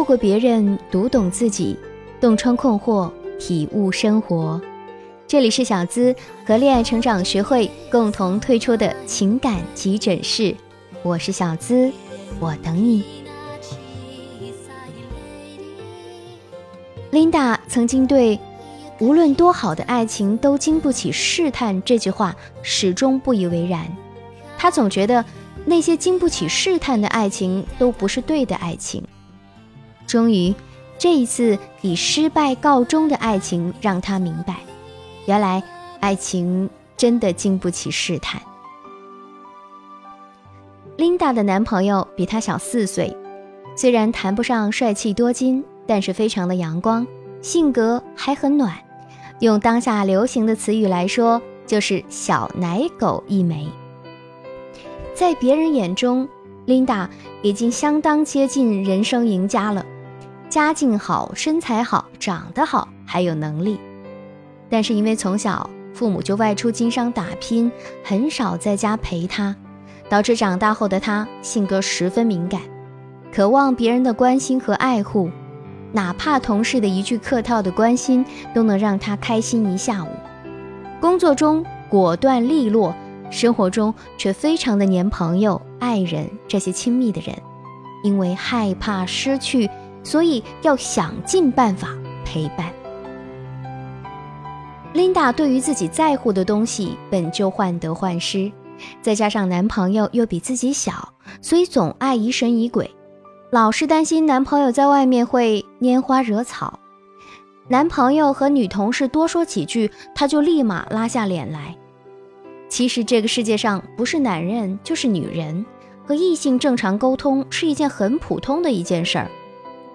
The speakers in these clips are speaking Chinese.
透过别人读懂自己，洞穿困惑，体悟生活。这里是小资和恋爱成长学会共同推出的情感急诊室，我是小资，我等你。Linda 曾经对“无论多好的爱情都经不起试探”这句话始终不以为然，她总觉得那些经不起试探的爱情都不是对的爱情。终于，这一次以失败告终的爱情让他明白，原来爱情真的经不起试探。Linda 的男朋友比她小四岁，虽然谈不上帅气多金，但是非常的阳光，性格还很暖。用当下流行的词语来说，就是小奶狗一枚。在别人眼中，Linda 已经相当接近人生赢家了。家境好，身材好，长得好，还有能力，但是因为从小父母就外出经商打拼，很少在家陪他，导致长大后的他性格十分敏感，渴望别人的关心和爱护，哪怕同事的一句客套的关心都能让他开心一下午。工作中果断利落，生活中却非常的黏朋友、爱人这些亲密的人，因为害怕失去。所以要想尽办法陪伴。Linda 对于自己在乎的东西本就患得患失，再加上男朋友又比自己小，所以总爱疑神疑鬼，老是担心男朋友在外面会拈花惹草。男朋友和女同事多说几句，她就立马拉下脸来。其实这个世界上不是男人就是女人，和异性正常沟通是一件很普通的一件事儿。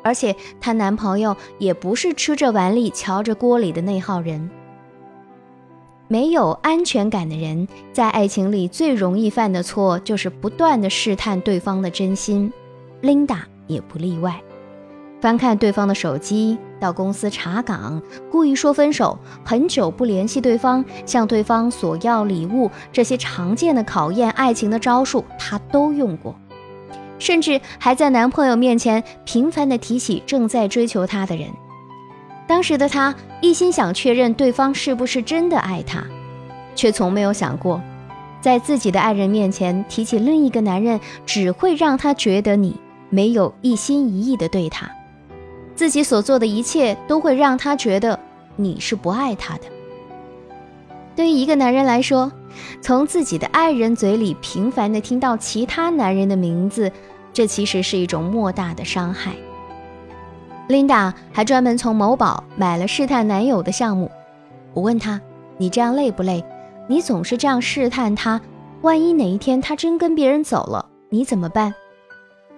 而且她男朋友也不是吃着碗里瞧着锅里的那号人。没有安全感的人，在爱情里最容易犯的错就是不断的试探对方的真心，Linda 也不例外。翻看对方的手机，到公司查岗，故意说分手，很久不联系对方，向对方索要礼物，这些常见的考验爱情的招数，她都用过。甚至还在男朋友面前频繁地提起正在追求她的人。当时的她一心想确认对方是不是真的爱她，却从没有想过，在自己的爱人面前提起另一个男人，只会让他觉得你没有一心一意的对他，自己所做的一切都会让他觉得你是不爱他的。对于一个男人来说，从自己的爱人嘴里频繁地听到其他男人的名字，这其实是一种莫大的伤害。Linda 还专门从某宝买了试探男友的项目。我问他：“你这样累不累？你总是这样试探他，万一哪一天他真跟别人走了，你怎么办？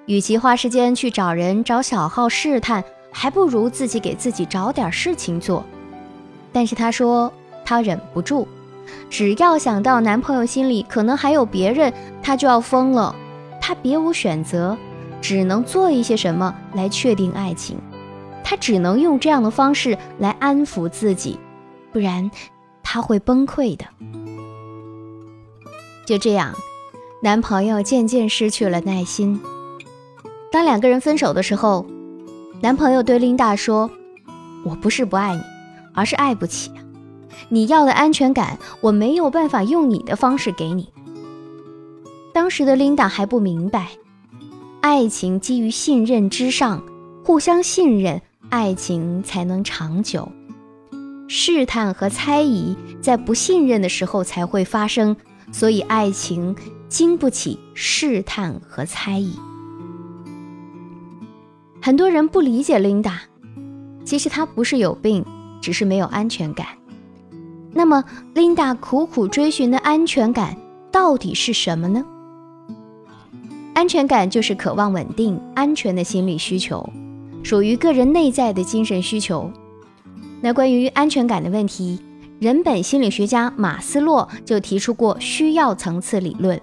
与其花时间去找人找小号试探，还不如自己给自己找点事情做。”但是他说他忍不住。只要想到男朋友心里可能还有别人，她就要疯了。她别无选择，只能做一些什么来确定爱情。她只能用这样的方式来安抚自己，不然她会崩溃的。就这样，男朋友渐渐失去了耐心。当两个人分手的时候，男朋友对琳达说：“我不是不爱你，而是爱不起。”你要的安全感，我没有办法用你的方式给你。当时的琳达还不明白，爱情基于信任之上，互相信任，爱情才能长久。试探和猜疑在不信任的时候才会发生，所以爱情经不起试探和猜疑。很多人不理解琳达，其实她不是有病，只是没有安全感。那么，Linda 苦苦追寻的安全感到底是什么呢？安全感就是渴望稳定、安全的心理需求，属于个人内在的精神需求。那关于安全感的问题，人本心理学家马斯洛就提出过需要层次理论，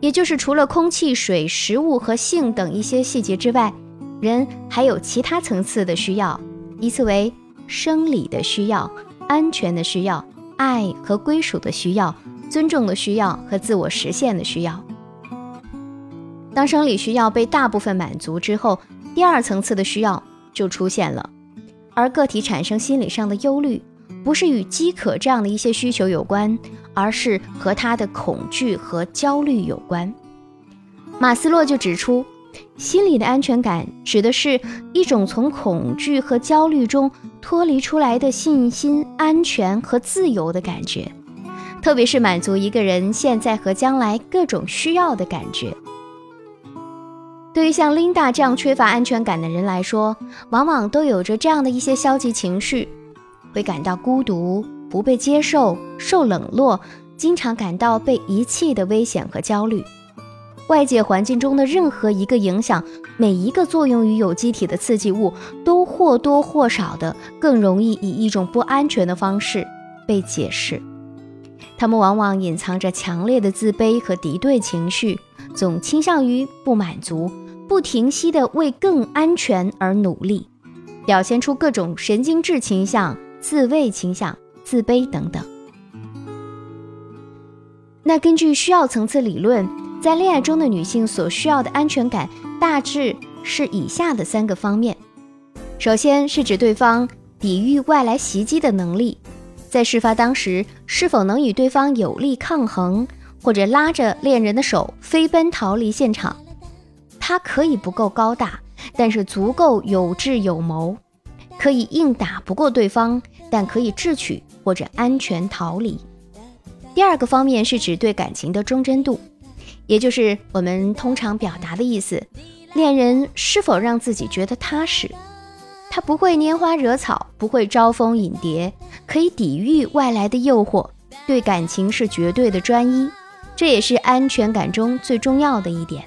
也就是除了空气、水、食物和性等一些细节之外，人还有其他层次的需要，依次为生理的需要、安全的需要。爱和归属的需要，尊重的需要和自我实现的需要。当生理需要被大部分满足之后，第二层次的需要就出现了。而个体产生心理上的忧虑，不是与饥渴这样的一些需求有关，而是和他的恐惧和焦虑有关。马斯洛就指出，心理的安全感指的是一种从恐惧和焦虑中脱离出来的信心、安全和自由的感觉，特别是满足一个人现在和将来各种需要的感觉。对于像琳达这样缺乏安全感的人来说，往往都有着这样的一些消极情绪，会感到孤独、不被接受、受冷落，经常感到被遗弃的危险和焦虑。外界环境中的任何一个影响，每一个作用于有机体的刺激物，都或多或少的更容易以一种不安全的方式被解释。他们往往隐藏着强烈的自卑和敌对情绪，总倾向于不满足。不停息地为更安全而努力，表现出各种神经质倾向、自卫倾向、自卑等等。那根据需要层次理论，在恋爱中的女性所需要的安全感大致是以下的三个方面：首先是指对方抵御外来袭击的能力，在事发当时是否能与对方有力抗衡，或者拉着恋人的手飞奔逃离现场。他可以不够高大，但是足够有智有谋，可以硬打不过对方，但可以智取或者安全逃离。第二个方面是指对感情的忠贞度，也就是我们通常表达的意思：恋人是否让自己觉得踏实？他不会拈花惹草，不会招蜂引蝶，可以抵御外来的诱惑，对感情是绝对的专一，这也是安全感中最重要的一点。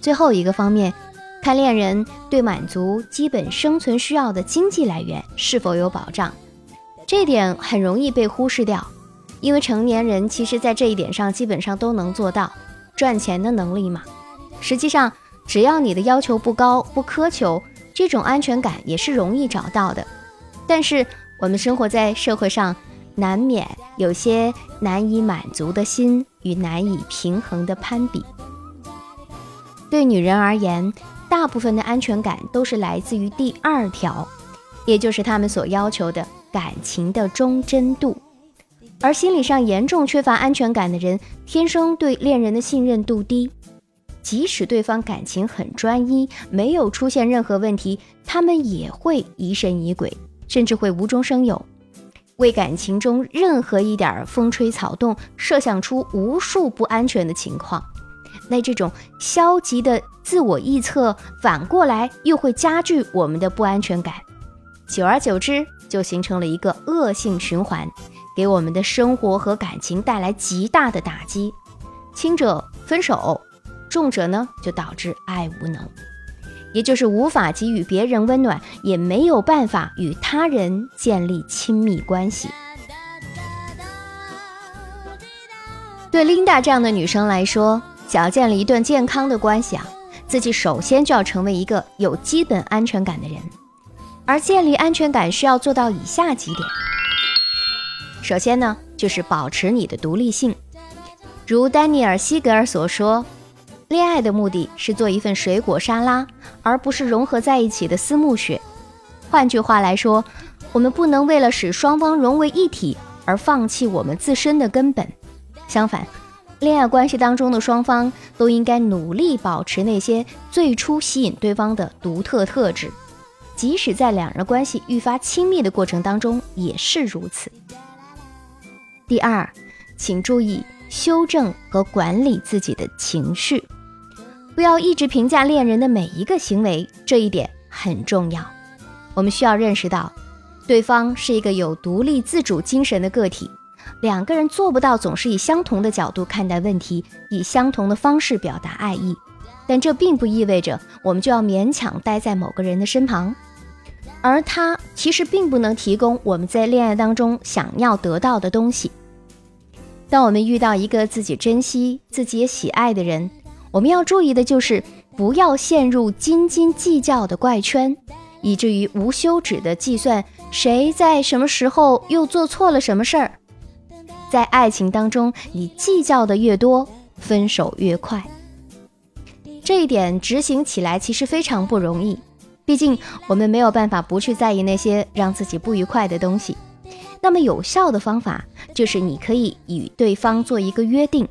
最后一个方面，看恋人对满足基本生存需要的经济来源是否有保障，这点很容易被忽视掉，因为成年人其实在这一点上基本上都能做到赚钱的能力嘛。实际上，只要你的要求不高、不苛求，这种安全感也是容易找到的。但是我们生活在社会上，难免有些难以满足的心与难以平衡的攀比。对女人而言，大部分的安全感都是来自于第二条，也就是他们所要求的感情的忠贞度。而心理上严重缺乏安全感的人，天生对恋人的信任度低，即使对方感情很专一，没有出现任何问题，他们也会疑神疑鬼，甚至会无中生有，为感情中任何一点风吹草动设想出无数不安全的情况。那这种消极的自我臆测，反过来又会加剧我们的不安全感，久而久之就形成了一个恶性循环，给我们的生活和感情带来极大的打击。轻者分手，重者呢就导致爱无能，也就是无法给予别人温暖，也没有办法与他人建立亲密关系。对琳达这样的女生来说。想要建立一段健康的关系啊，自己首先就要成为一个有基本安全感的人。而建立安全感需要做到以下几点。首先呢，就是保持你的独立性。如丹尼尔·西格尔所说，恋爱的目的是做一份水果沙拉，而不是融合在一起的思慕雪。换句话来说，我们不能为了使双方融为一体而放弃我们自身的根本。相反。恋爱关系当中的双方都应该努力保持那些最初吸引对方的独特特质，即使在两人关系愈发亲密的过程当中也是如此。第二，请注意修正和管理自己的情绪，不要一直评价恋人的每一个行为，这一点很重要。我们需要认识到，对方是一个有独立自主精神的个体。两个人做不到总是以相同的角度看待问题，以相同的方式表达爱意，但这并不意味着我们就要勉强待在某个人的身旁，而他其实并不能提供我们在恋爱当中想要得到的东西。当我们遇到一个自己珍惜、自己也喜爱的人，我们要注意的就是不要陷入斤斤计较的怪圈，以至于无休止的计算谁在什么时候又做错了什么事儿。在爱情当中，你计较的越多，分手越快。这一点执行起来其实非常不容易，毕竟我们没有办法不去在意那些让自己不愉快的东西。那么有效的方法就是你可以与对方做一个约定，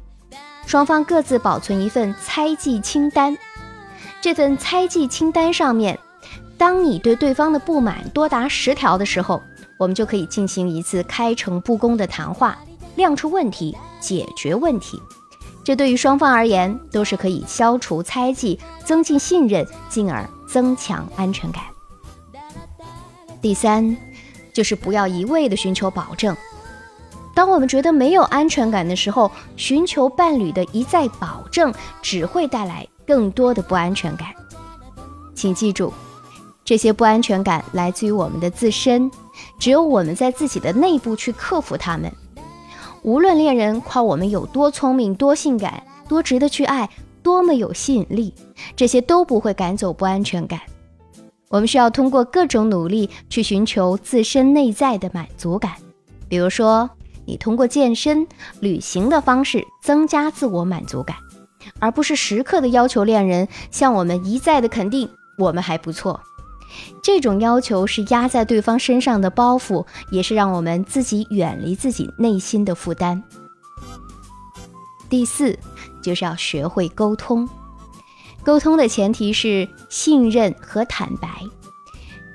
双方各自保存一份猜忌清单。这份猜忌清单上面，当你对对方的不满多达十条的时候，我们就可以进行一次开诚布公的谈话，亮出问题，解决问题。这对于双方而言都是可以消除猜忌、增进信任，进而增强安全感。第三，就是不要一味的寻求保证。当我们觉得没有安全感的时候，寻求伴侣的一再保证，只会带来更多的不安全感。请记住，这些不安全感来自于我们的自身，只有我们在自己的内部去克服它们。无论恋人夸我们有多聪明、多性感、多值得去爱、多么有吸引力，这些都不会赶走不安全感。我们需要通过各种努力去寻求自身内在的满足感。比如说，你通过健身、旅行的方式增加自我满足感，而不是时刻的要求恋人向我们一再的肯定我们还不错。这种要求是压在对方身上的包袱，也是让我们自己远离自己内心的负担。第四，就是要学会沟通。沟通的前提是信任和坦白。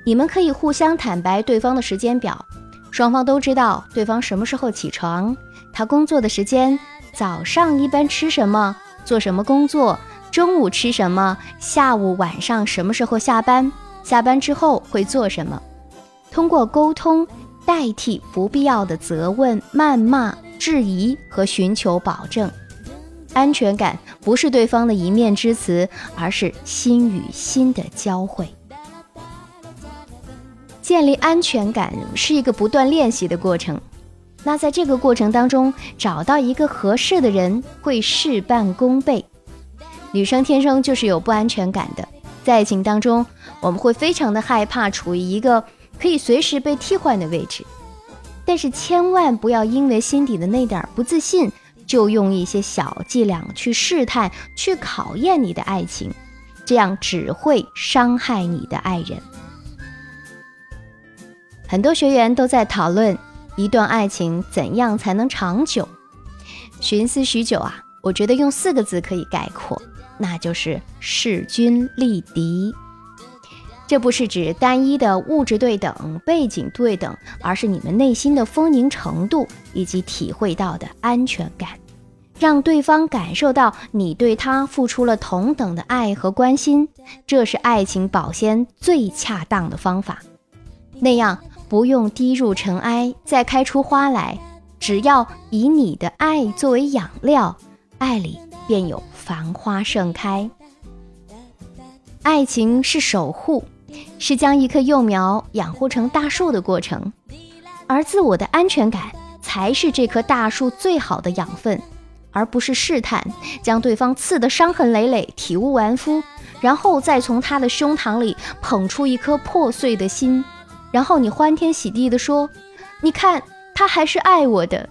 你们可以互相坦白对方的时间表，双方都知道对方什么时候起床，他工作的时间，早上一般吃什么，做什么工作，中午吃什么，下午晚上什么时候下班。下班之后会做什么？通过沟通代替不必要的责问、谩骂、质疑和寻求保证。安全感不是对方的一面之词，而是心与心的交汇。建立安全感是一个不断练习的过程。那在这个过程当中，找到一个合适的人会事半功倍。女生天生就是有不安全感的。在爱情当中，我们会非常的害怕处于一个可以随时被替换的位置，但是千万不要因为心底的那点不自信，就用一些小伎俩去试探、去考验你的爱情，这样只会伤害你的爱人。很多学员都在讨论一段爱情怎样才能长久，寻思许久啊，我觉得用四个字可以概括。那就是势均力敌，这不是指单一的物质对等、背景对等，而是你们内心的丰盈程度以及体会到的安全感，让对方感受到你对他付出了同等的爱和关心，这是爱情保鲜最恰当的方法。那样不用滴入尘埃再开出花来，只要以你的爱作为养料，爱里便有。繁花盛开，爱情是守护，是将一棵幼苗养护成大树的过程，而自我的安全感才是这棵大树最好的养分，而不是试探，将对方刺得伤痕累累、体无完肤，然后再从他的胸膛里捧出一颗破碎的心，然后你欢天喜地地说：“你看，他还是爱我的。”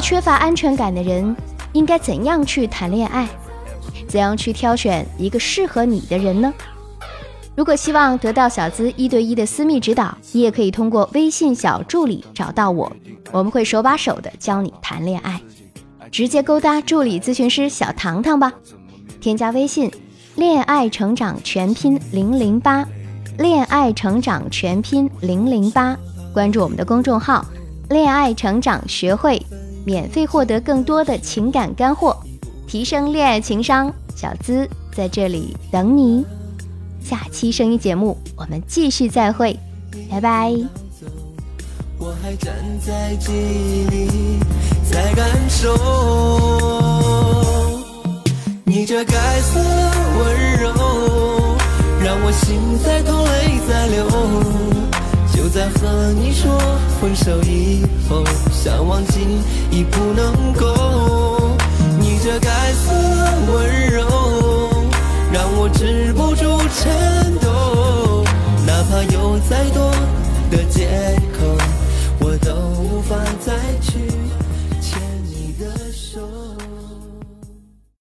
缺乏安全感的人应该怎样去谈恋爱？怎样去挑选一个适合你的人呢？如果希望得到小资一对一的私密指导，你也可以通过微信小助理找到我，我们会手把手的教你谈恋爱。直接勾搭助理咨询师小糖糖吧，添加微信“恋爱成长全拼零零八”，恋爱成长全拼零零八，关注我们的公众号“恋爱成长学会”，免费获得更多的情感干货，提升恋爱情商。小资在这里等你，下期声音节目我们继续再会，拜拜。我还站在记忆里，在感受你这该死的温柔，让我心在痛，泪在流。在和你说分手以后，想忘记已不能够。你这该死的温柔，让我止不住颤抖。哪怕有再多的借口，我都无法再。